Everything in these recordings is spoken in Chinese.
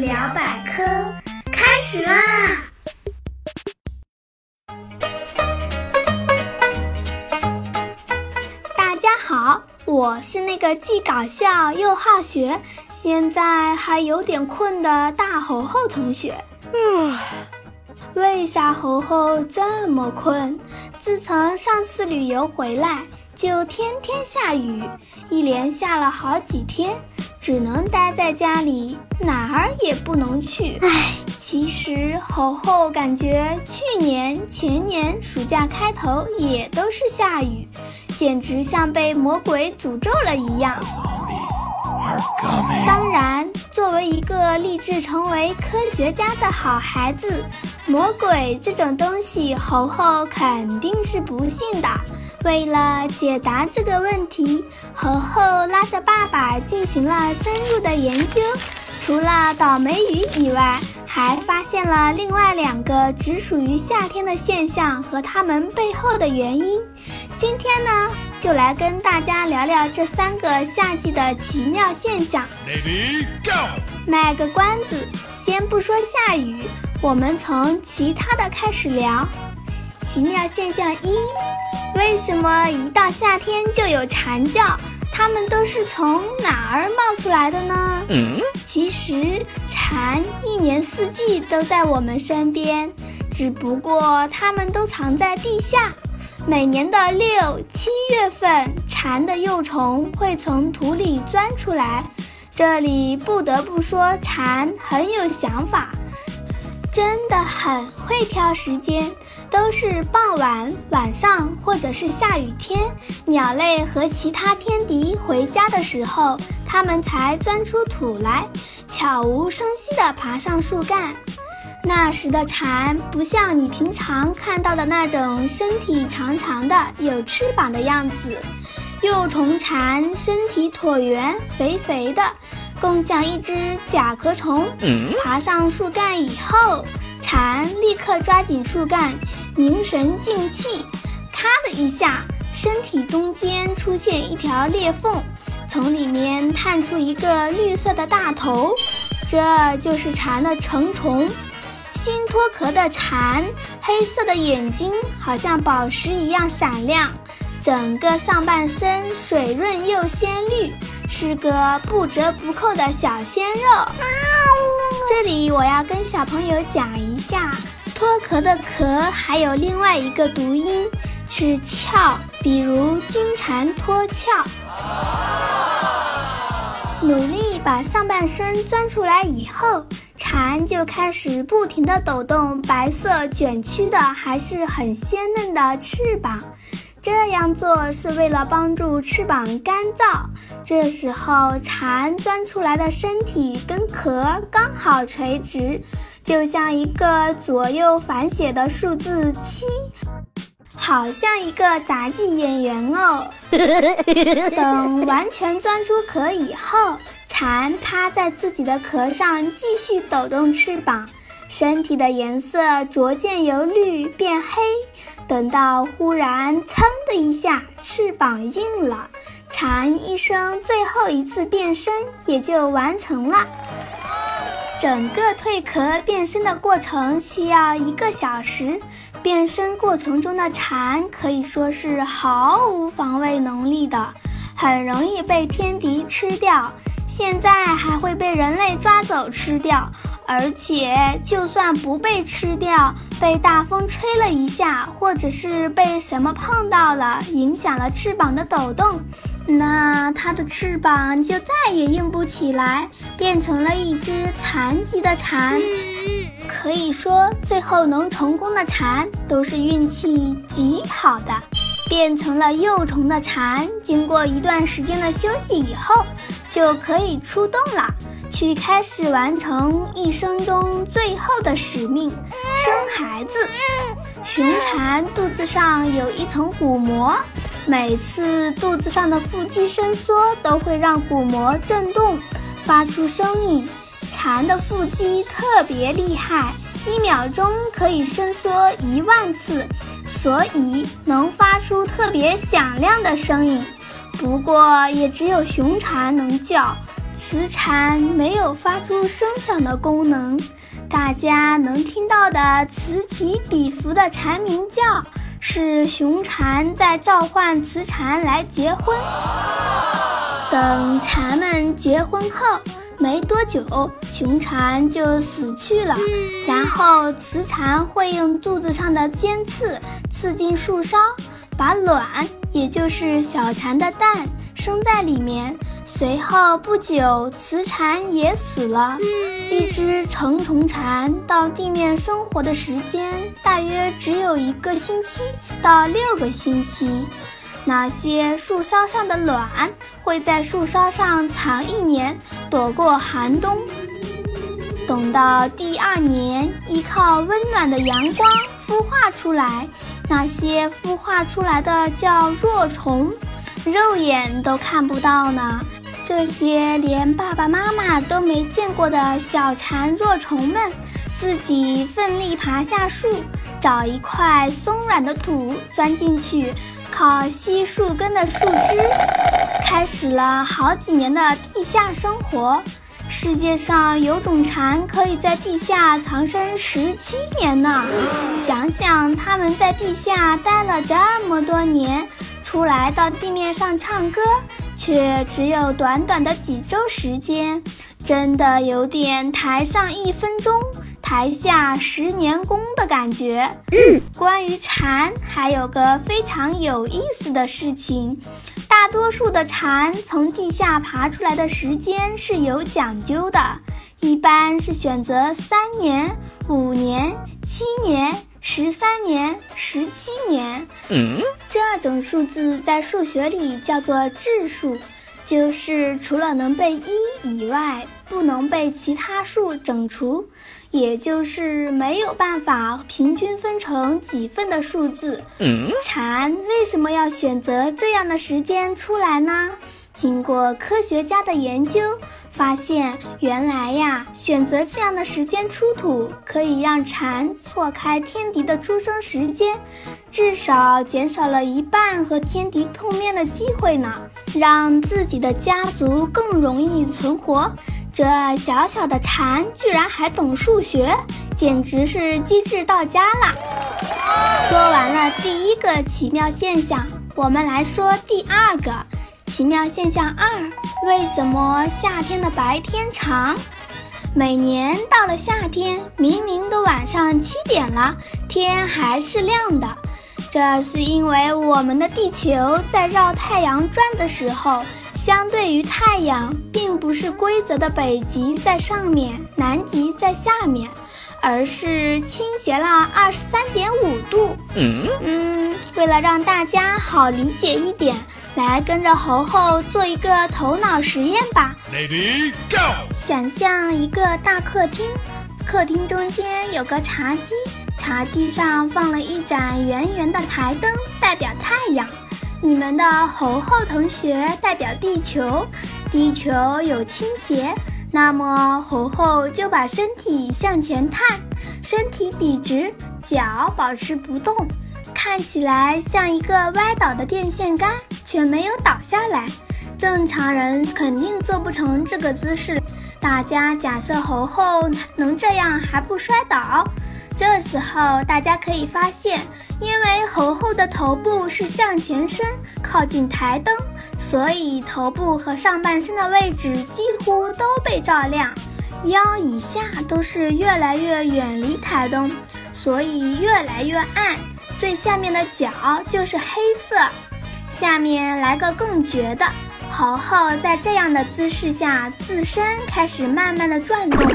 聊百科开始啦！大家好，我是那个既搞笑又好学，现在还有点困的大猴猴同学。嗯，为啥猴猴这么困？自从上次旅游回来，就天天下雨，一连下了好几天。只能待在家里，哪儿也不能去。唉，其实猴猴感觉去年、前年暑假开头也都是下雨，简直像被魔鬼诅咒了一样。当然，作为一个立志成为科学家的好孩子，魔鬼这种东西，猴猴肯定是不信的。为了解答这个问题，猴猴拉着爸爸进行了深入的研究。除了倒霉雨以外，还发现了另外两个只属于夏天的现象和它们背后的原因。今天呢，就来跟大家聊聊这三个夏季的奇妙现象。Ready go！卖个关子，先不说下雨，我们从其他的开始聊。奇妙现象一。为什么一到夏天就有蝉叫？它们都是从哪儿冒出来的呢？嗯，其实蝉一年四季都在我们身边，只不过它们都藏在地下。每年的六七月份，蝉的幼虫会从土里钻出来。这里不得不说，蝉很有想法。真的很会挑时间，都是傍晚、晚上或者是下雨天，鸟类和其他天敌回家的时候，它们才钻出土来，悄无声息地爬上树干。那时的蝉不像你平常看到的那种身体长长的、有翅膀的样子，幼虫蝉身体椭圆、肥肥的。更像一只甲壳虫。爬上树干以后，蝉立刻抓紧树干，凝神静气。咔的一下，身体中间出现一条裂缝，从里面探出一个绿色的大头，这就是蝉的成虫。新脱壳的蝉，黑色的眼睛好像宝石一样闪亮，整个上半身水润又鲜绿。是个不折不扣的小鲜肉。这里我要跟小朋友讲一下，脱壳的壳还有另外一个读音是壳，比如金蝉脱壳。努力把上半身钻出来以后，蝉就开始不停地抖动白色卷曲的还是很鲜嫩的翅膀。这样做是为了帮助翅膀干燥。这时候，蝉钻出来的身体跟壳刚好垂直，就像一个左右反写的数字七，好像一个杂技演员哦。等完全钻出壳以后，蝉趴在自己的壳上继续抖动翅膀。身体的颜色逐渐由绿变黑，等到忽然“噌”的一下，翅膀硬了，蝉一生最后一次变身也就完成了。整个蜕壳变身的过程需要一个小时，变身过程中的蝉可以说是毫无防卫能力的，很容易被天敌吃掉，现在还会被人类抓走吃掉。而且，就算不被吃掉，被大风吹了一下，或者是被什么碰到了，影响了翅膀的抖动，那它的翅膀就再也硬不起来，变成了一只残疾的蝉。可以说，最后能成功的蝉都是运气极好的。变成了幼虫的蝉，经过一段时间的休息以后，就可以出动了。去开始完成一生中最后的使命，生孩子。雄蝉肚子上有一层鼓膜，每次肚子上的腹肌伸缩都会让鼓膜震动，发出声音。蝉的腹肌特别厉害，一秒钟可以伸缩一万次，所以能发出特别响亮的声音。不过也只有雄蝉能叫。雌蝉没有发出声响的功能，大家能听到的此起彼伏的蝉鸣叫，是雄蝉在召唤雌蝉来结婚。等蝉们结婚后，没多久，雄蝉就死去了。然后，雌蝉会用肚子上的尖刺刺进树梢，把卵，也就是小蝉的蛋，生在里面。随后不久，雌蝉也死了。一只成虫蝉到地面生活的时间大约只有一个星期到六个星期。那些树梢上的卵会在树梢上藏一年，躲过寒冬。等到第二年，依靠温暖的阳光孵化出来。那些孵化出来的叫若虫，肉眼都看不到呢。这些连爸爸妈妈都没见过的小蝉若虫们，自己奋力爬下树，找一块松软的土钻进去，靠吸树根的树枝，开始了好几年的地下生活。世界上有种蝉可以在地下藏身十七年呢，想想它们在地下待了这么多年，出来到地面上唱歌。却只有短短的几周时间，真的有点台上一分钟，台下十年功的感觉。关于蝉，还有个非常有意思的事情：大多数的蝉从地下爬出来的时间是有讲究的，一般是选择三年、五年、七年。十三年、十七年，嗯，这种数字在数学里叫做质数，就是除了能被一以外，不能被其他数整除，也就是没有办法平均分成几份的数字。嗯，蝉为什么要选择这样的时间出来呢？经过科学家的研究。发现原来呀，选择这样的时间出土，可以让蝉错开天敌的出生时间，至少减少了一半和天敌碰面的机会呢，让自己的家族更容易存活。这小小的蝉居然还懂数学，简直是机智到家啦！说完了第一个奇妙现象，我们来说第二个。奇妙现象二：为什么夏天的白天长？每年到了夏天，明明都晚上七点了，天还是亮的。这是因为我们的地球在绕太阳转的时候，相对于太阳，并不是规则的北极在上面，南极在下面。而是倾斜了二十三点五度。嗯嗯，为了让大家好理解一点，来跟着猴猴做一个头脑实验吧。Lady Go！想象一个大客厅，客厅中间有个茶几，茶几上放了一盏圆圆的台灯，代表太阳。你们的猴猴同学代表地球，地球有倾斜。那么猴猴就把身体向前探，身体笔直，脚保持不动，看起来像一个歪倒的电线杆，却没有倒下来。正常人肯定做不成这个姿势。大家假设猴猴能这样还不摔倒。这时候大家可以发现，因为猴猴的头部是向前伸，靠近台灯，所以头部和上半身的位置几乎都被照亮，腰以下都是越来越远离台灯，所以越来越暗。最下面的脚就是黑色。下面来个更绝的，猴猴在这样的姿势下，自身开始慢慢的转动。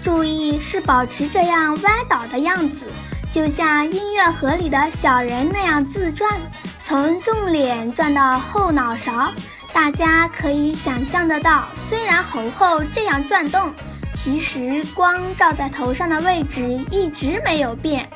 注意是保持这样歪倒的样子，就像音乐盒里的小人那样自转，从正脸转到后脑勺。大家可以想象得到，虽然猴猴这样转动，其实光照在头上的位置一直没有变。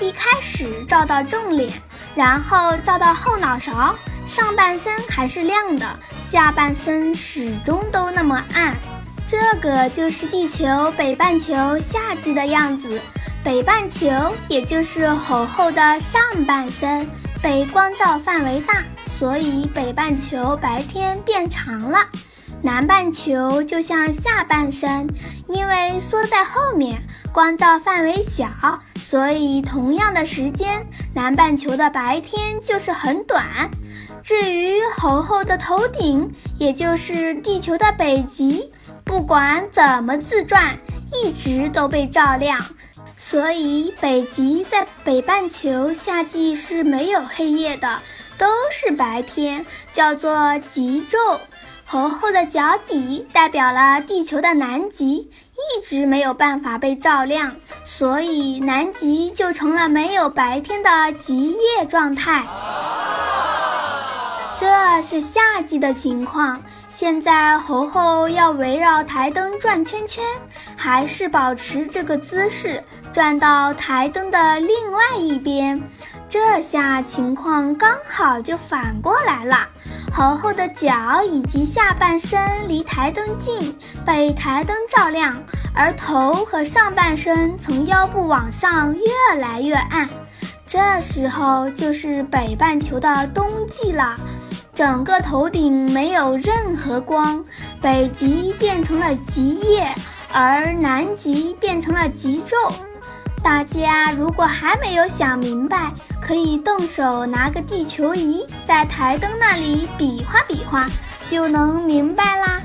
一开始照到正脸，然后照到后脑勺，上半身还是亮的，下半身始终都那么暗。这个就是地球北半球夏季的样子，北半球也就是厚厚的上半身被光照范围大，所以北半球白天变长了。南半球就像下半身，因为缩在后面，光照范围小，所以同样的时间，南半球的白天就是很短。至于猴猴的头顶，也就是地球的北极，不管怎么自转，一直都被照亮。所以北极在北半球夏季是没有黑夜的，都是白天，叫做极昼。猴猴的脚底代表了地球的南极，一直没有办法被照亮，所以南极就成了没有白天的极夜状态。这是夏季的情况。现在猴猴要围绕台灯转圈圈，还是保持这个姿势，转到台灯的另外一边。这下情况刚好就反过来了。猴猴的脚以及下半身离台灯近，被台灯照亮，而头和上半身从腰部往上越来越暗。这时候就是北半球的冬季了。整个头顶没有任何光，北极变成了极夜，而南极变成了极昼。大家如果还没有想明白，可以动手拿个地球仪，在台灯那里比划比划，就能明白啦。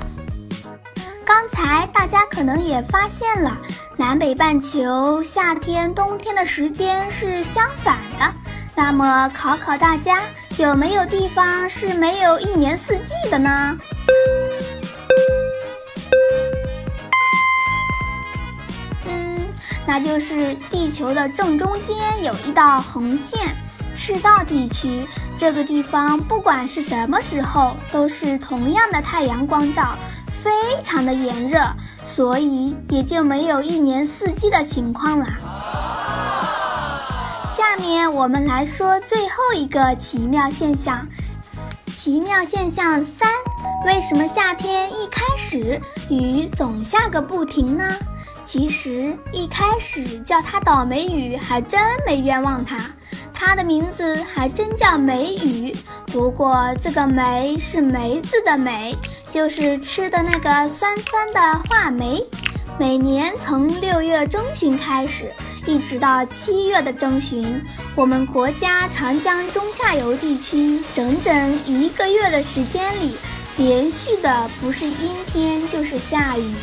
刚才大家可能也发现了，南北半球夏天、冬天的时间是相反的。那么考考大家。有没有地方是没有一年四季的呢？那就是地球的正中间有一道红线，赤道地区。这个地方不管是什么时候，都是同样的太阳光照，非常的炎热，所以也就没有一年四季的情况啦。下面我们来说最后一个奇妙现象。奇妙现象三：为什么夏天一开始雨总下个不停呢？其实一开始叫它倒霉雨还真没冤枉它，它的名字还真叫梅雨。不过这个梅是梅子的梅，就是吃的那个酸酸的话梅。每年从六月中旬开始。一直到七月的中旬，我们国家长江中下游地区整整一个月的时间里，连续的不是阴天就是下雨。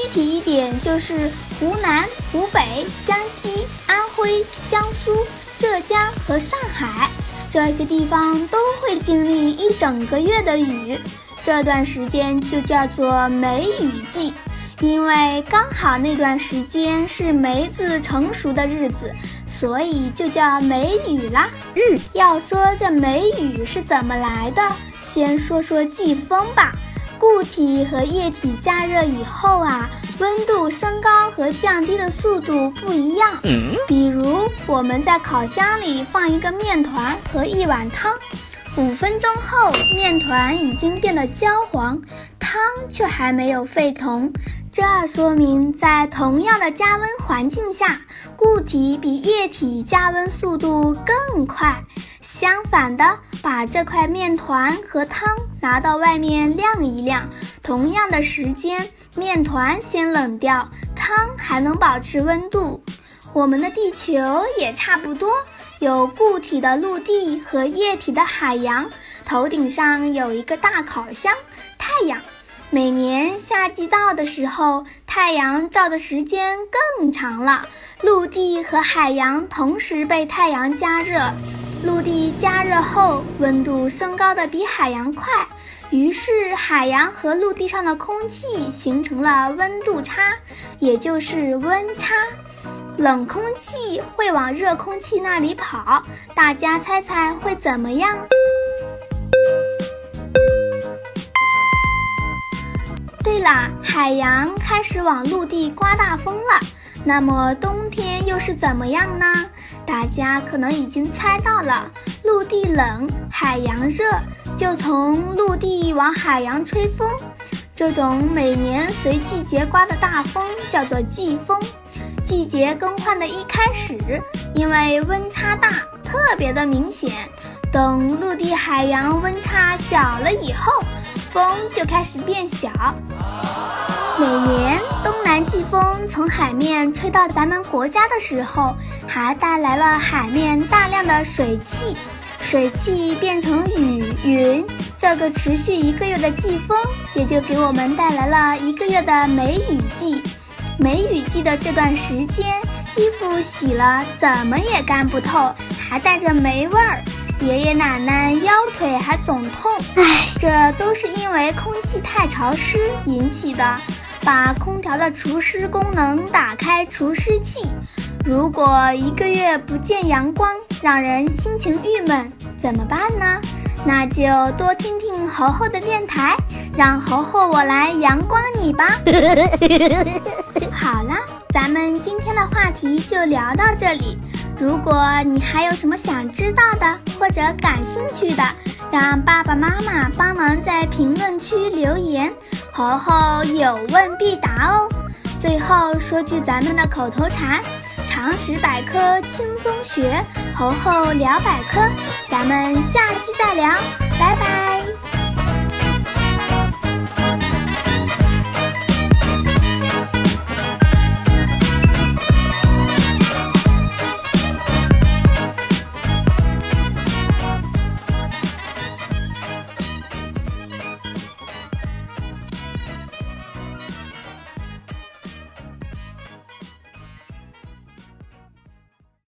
具体一点，就是湖南、湖北、江西、安徽、江苏、浙江和上海这些地方都会经历一整个月的雨，这段时间就叫做梅雨季。因为刚好那段时间是梅子成熟的日子，所以就叫梅雨啦。嗯，要说这梅雨是怎么来的，先说说季风吧。固体和液体加热以后啊，温度升高和降低的速度不一样。嗯，比如我们在烤箱里放一个面团和一碗汤，五分钟后面团已经变得焦黄，汤却还没有沸腾。这说明，在同样的加温环境下，固体比液体加温速度更快。相反的，把这块面团和汤拿到外面晾一晾，同样的时间，面团先冷掉，汤还能保持温度。我们的地球也差不多，有固体的陆地和液体的海洋，头顶上有一个大烤箱——太阳。每年夏季到的时候，太阳照的时间更长了，陆地和海洋同时被太阳加热，陆地加热后温度升高的比海洋快，于是海洋和陆地上的空气形成了温度差，也就是温差，冷空气会往热空气那里跑，大家猜猜会怎么样？对了，海洋开始往陆地刮大风了。那么冬天又是怎么样呢？大家可能已经猜到了，陆地冷，海洋热，就从陆地往海洋吹风。这种每年随季节刮的大风叫做季风。季节更换的一开始，因为温差大，特别的明显。等陆地、海洋温差小了以后。风就开始变小。每年东南季风从海面吹到咱们国家的时候，还带来了海面大量的水汽，水汽变成雨云。这个持续一个月的季风，也就给我们带来了一个月的梅雨季。梅雨季的这段时间，衣服洗了怎么也干不透，还带着霉味儿。爷爷奶奶腰腿还总痛，唉，这都是因为空气太潮湿引起的。把空调的除湿功能打开，除湿器。如果一个月不见阳光，让人心情郁闷，怎么办呢？那就多听听猴猴的电台，让猴猴我来阳光你吧。好啦，咱们今天的话题就聊到这里。如果你还有什么想知道的或者感兴趣的，让爸爸妈妈帮忙在评论区留言，猴猴有问必答哦。最后说句咱们的口头禅：常识百科轻松学，猴猴聊百科。咱们下期再聊，拜拜。